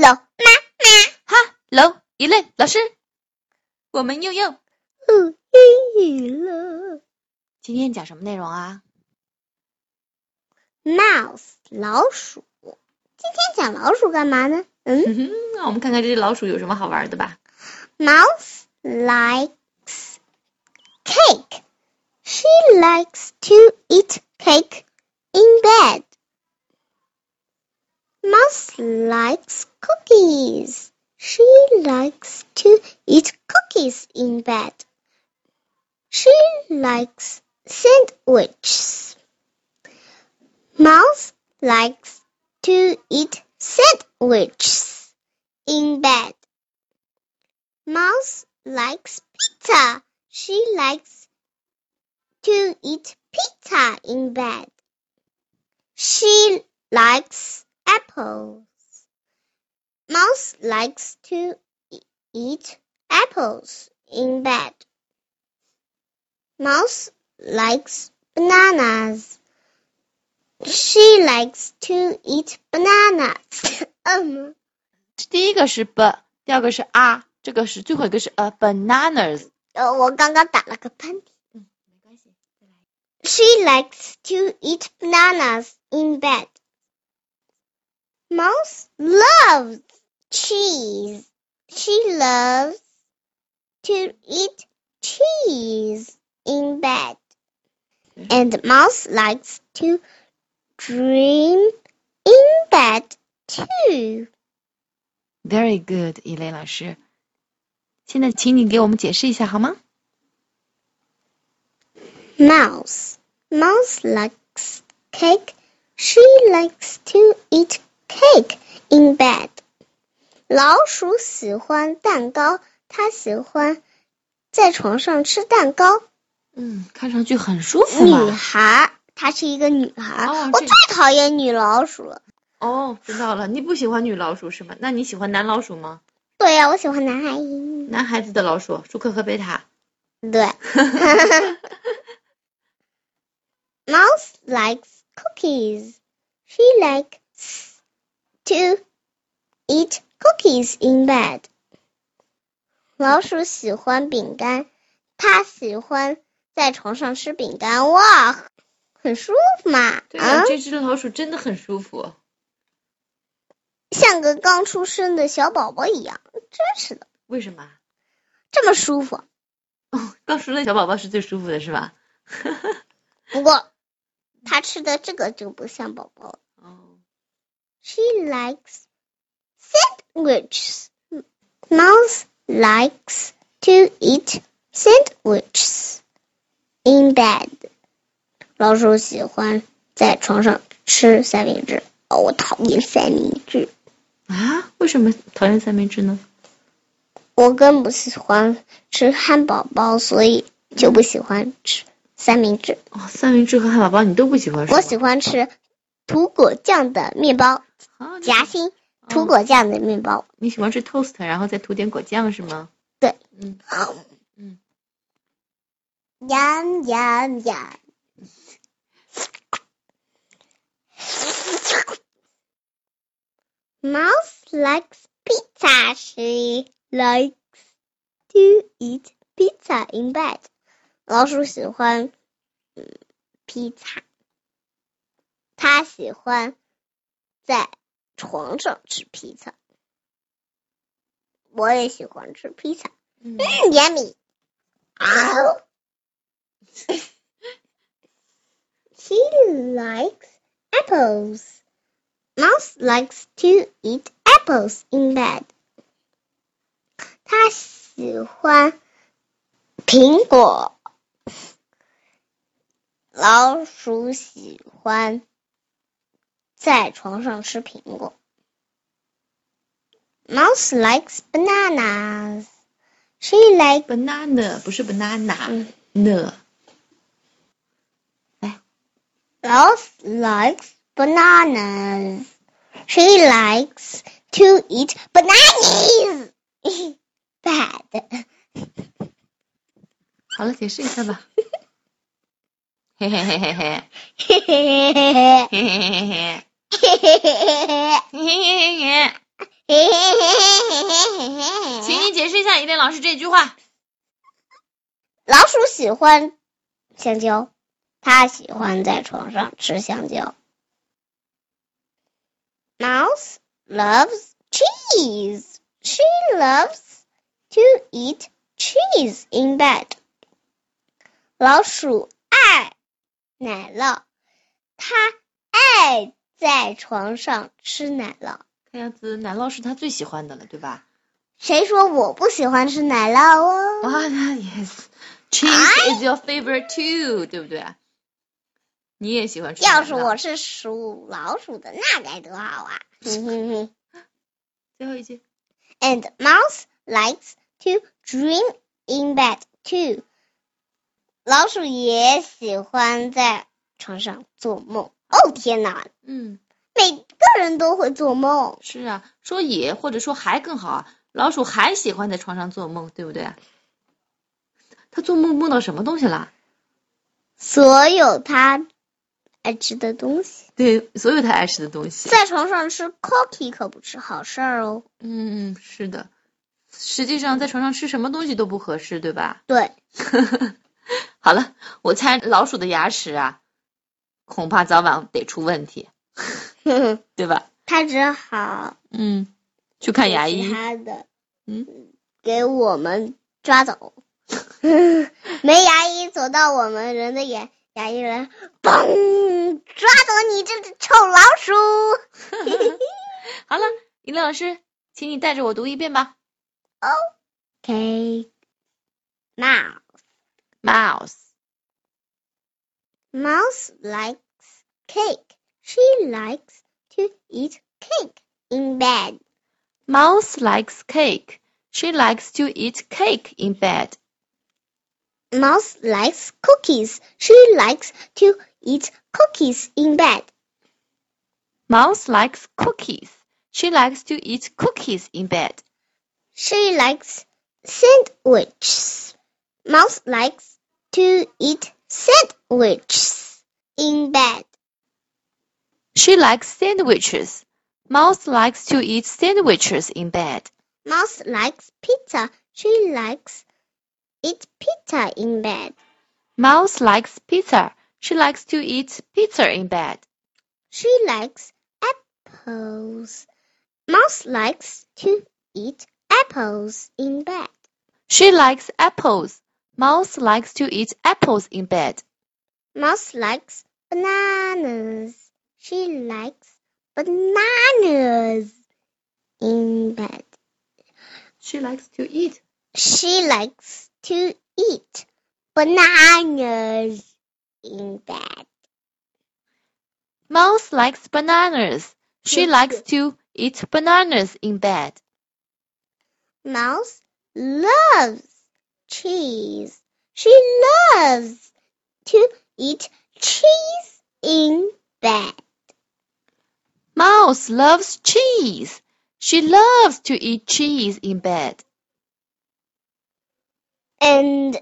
喽，妈妈，哈喽，一类老师，我们又又哦，英语了。今天讲什么内容啊？Mouse 老鼠，今天讲老鼠干嘛呢？嗯那我们看看这只老鼠有什么好玩的吧。，Mouse likes cake. She likes to eat cake in bed. Mouse likes cookies. She likes to eat cookies in bed. She likes sandwiches. Mouse likes to eat sandwiches in bed. Mouse likes pizza. She likes to eat pizza in bed. She likes apples. Mouse likes to e- eat apples in bed. Mouse likes bananas. She likes to eat bananas. 嗯，第一个是 b，第二个是 r，这个是最后一个是 a bananas。呃，我刚刚打了个喷嚏。嗯，没关系，再来。 She likes to eat bananas in bed. Mouse loves cheese. She loves to eat cheese in bed. And Mouse likes to dream in bed too. Very good，一类老师。现在请你给我们解释一下好吗？ Mouse. Mouse likes cake. She likes to eat cake in bed. 老鼠喜欢蛋糕，它喜欢在床上吃蛋糕。嗯，看上去很舒服女。孩，她是一个女孩。我最讨厌女老鼠了。哦，知道了，你不喜欢女老鼠是吗？那你喜欢男老鼠吗？对呀、我喜欢男孩。男孩子的老鼠，舒克和贝塔。对。Mouse likes cookies. She likes to eat cookies in bed. 老鼠喜欢饼干，它喜欢在床上吃饼干。哇，很舒服嘛！啊，这只老鼠真的很舒服。像个刚出生的小宝宝一样，真是的，为什么？这么舒服。哦，刚出生的小宝宝是最舒服的，是吧？不过，它吃的这个就不像宝宝了。哦，She likes sandwiches. Mouse likes to eat sandwiches in bed. 老鼠喜欢在床上吃三明治。哦，我讨厌三明治，啊？为什么讨厌三明治呢？我更不喜欢吃汉堡包，所以就不喜欢吃三明治。哦，三明治和汉堡包你都不喜欢吃？我喜欢吃涂果酱的面包，夹心涂哦果酱的面包。你喜欢吃 toast，然后再涂点果酱是吗？对。嗯嗯。呀呀呀！Mouse likes pizza. She likes to eat pizza in bed. 老鼠喜欢嗯披萨，它喜欢在床上吃披萨。我也喜欢吃披萨。，yummy。啊 She likes apples. Mouse likes to eat apples in bed. 他喜欢苹果。老鼠喜欢在床上吃苹果。Mouse likes bananas. She likes banana 不是 banana，嗯呢 Mouse likes bananas. She likes to eat bananas. Bad. 好了，解释一下吧。嘿嘿嘿嘿嘿，嘿嘿嘿嘿嘿嘿嘿嘿嘿， 嘿嘿嘿嘿嘿，请你解释一下一遍。老师这句话：老鼠喜欢香蕉，它喜欢在床上吃香蕉。mouse loves cheese，she loves to eat cheese in bed。老鼠爱奶酪，它爱。在床上吃奶酪。看样子奶酪是他最喜欢的了，对吧？谁说我不喜欢吃奶酪哦？啊、yes. Cheese is your favorite too，对不对？你也喜欢吃。要是我是属老鼠的，那该多好啊！最后一句。And mouse likes to dream in bed too. 老鼠也喜欢在床上做梦。哦天哪，嗯，每个人都会做梦。是啊，说也或者说还更好啊。老鼠还喜欢在床上做梦，对不对？它做梦梦到什么东西了？所有他爱吃的东西，对，所有它爱吃的东西。在床上吃 cookie 可不是好事儿哦。嗯，是的。实际上，在床上吃什么东西都不合适，对吧？对，好了，我猜老鼠的牙齿啊，恐怕早晚得出问题，对吧？他只好嗯，去看牙医。他的，嗯，给我们抓走。没牙医走到我们人的眼，牙医来，嘣，抓走你这只臭老鼠！好了，伊莲老师，请你带着我读一遍吧。Cake, mouse, likes cake. She likes to eat cake in bed. mouse likes cake. She likes to eat cake in bed. Mouse likes cookies. She likes to eat cookies in bed. Mouse likes cookies. She likes to eat cookies in bed. She likes sandwiches. Mouse likes to eat sandwiches in bed. She likes sandwiches. Mouse likes to eat sandwiches in bed. Mouse likes pizza. She likes eat pizza in bed. Mouse likes pizza. She likes to eat pizza in bed. She likes apples. Mouse likes to eat apples in bed. She likes apples. Mouse likes to eat apples in bed. Mouse likes bananas. She likes bananas in bed. She likes to eat. She likes to eat bananas in bed. Mouse likes bananas. She likes to eat bananas in bed. Mouse loves cheese. She loves to eat cheese in bed. Mouse loves cheese. She loves to eat cheese in bed. And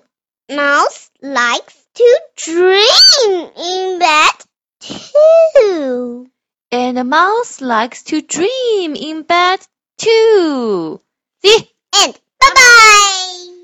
Mouse likes to dream in bed too. And a mouse likes to dream in bed too. See? And bye bye.